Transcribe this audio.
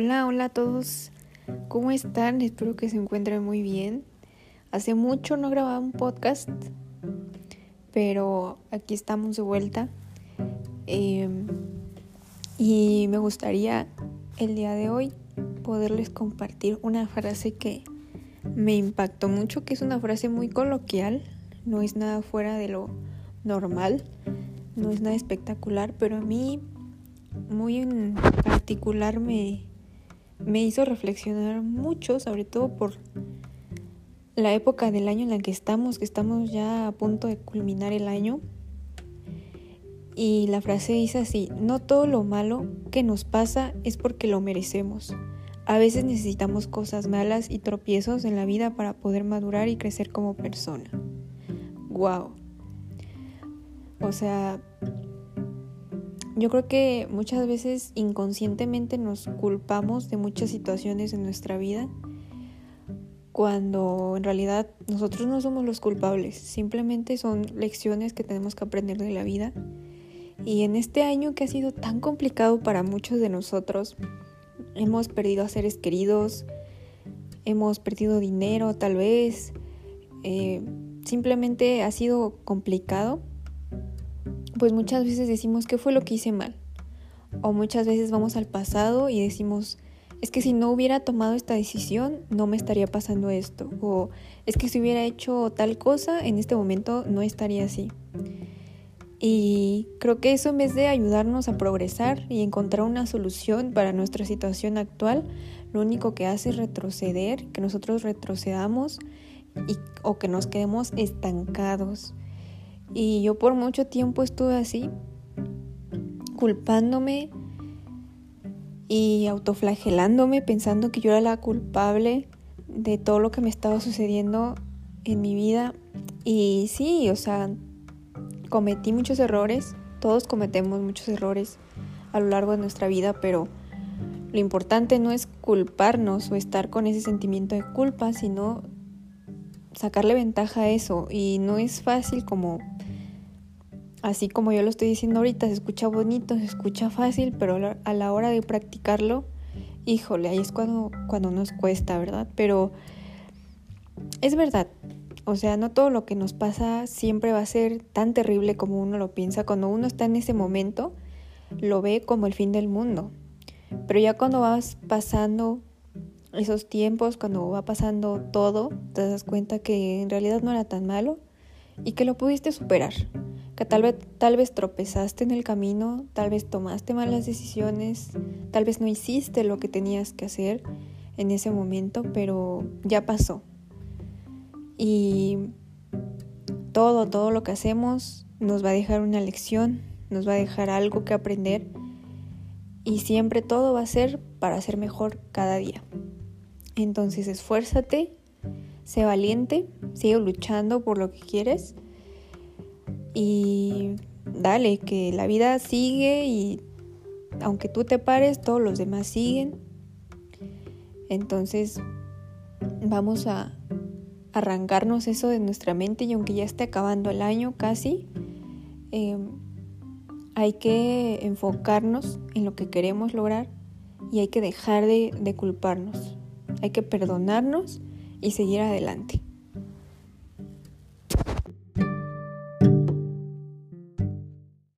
Hola, hola a todos. ¿Cómo están? Espero que se encuentren muy bien. Hace mucho no grababa un podcast, pero aquí estamos de vuelta. Em, y me gustaría el día de hoy poderles compartir una frase que me impactó mucho, que es una frase muy coloquial, no es nada fuera de lo normal, no es nada espectacular, pero a mí muy en particular me, me hizo reflexionar mucho, sobre todo por la época del año en la que estamos, que estamos ya a punto de culminar el año. Y la frase dice así, no todo lo malo que nos pasa es porque lo merecemos. A veces necesitamos cosas malas y tropiezos en la vida para poder madurar y crecer como persona. Wow. O sea, yo creo que muchas veces inconscientemente nos culpamos de muchas situaciones en nuestra vida cuando en realidad nosotros no somos los culpables, simplemente son lecciones que tenemos que aprender de la vida. Y en este año que ha sido tan complicado para muchos de nosotros, hemos perdido a seres queridos, hemos perdido dinero tal vez, eh, simplemente ha sido complicado pues muchas veces decimos qué fue lo que hice mal. O muchas veces vamos al pasado y decimos, es que si no hubiera tomado esta decisión, no me estaría pasando esto. O es que si hubiera hecho tal cosa, en este momento no estaría así. Y creo que eso en vez de ayudarnos a progresar y encontrar una solución para nuestra situación actual, lo único que hace es retroceder, que nosotros retrocedamos o que nos quedemos estancados. Y yo por mucho tiempo estuve así, culpándome y autoflagelándome, pensando que yo era la culpable de todo lo que me estaba sucediendo en mi vida. Y sí, o sea, cometí muchos errores, todos cometemos muchos errores a lo largo de nuestra vida, pero lo importante no es culparnos o estar con ese sentimiento de culpa, sino sacarle ventaja a eso. Y no es fácil como así como yo lo estoy diciendo ahorita, se escucha bonito, se escucha fácil, pero a la hora de practicarlo, híjole, ahí es cuando, cuando nos cuesta, ¿verdad? Pero es verdad, o sea, no todo lo que nos pasa siempre va a ser tan terrible como uno lo piensa. Cuando uno está en ese momento, lo ve como el fin del mundo. Pero ya cuando vas pasando esos tiempos, cuando va pasando todo, te das cuenta que en realidad no era tan malo y que lo pudiste superar que tal vez, tal vez tropezaste en el camino, tal vez tomaste malas decisiones, tal vez no hiciste lo que tenías que hacer en ese momento, pero ya pasó. Y todo, todo lo que hacemos nos va a dejar una lección, nos va a dejar algo que aprender y siempre todo va a ser para ser mejor cada día. Entonces esfuérzate, sé valiente, sigue luchando por lo que quieres y dale, que la vida sigue y aunque tú te pares, todos los demás siguen. Entonces vamos a arrancarnos eso de nuestra mente y aunque ya esté acabando el año casi, em, hay que enfocarnos en lo que queremos lograr y hay que dejar de culparnos. Hay que perdonarnos y seguir adelante.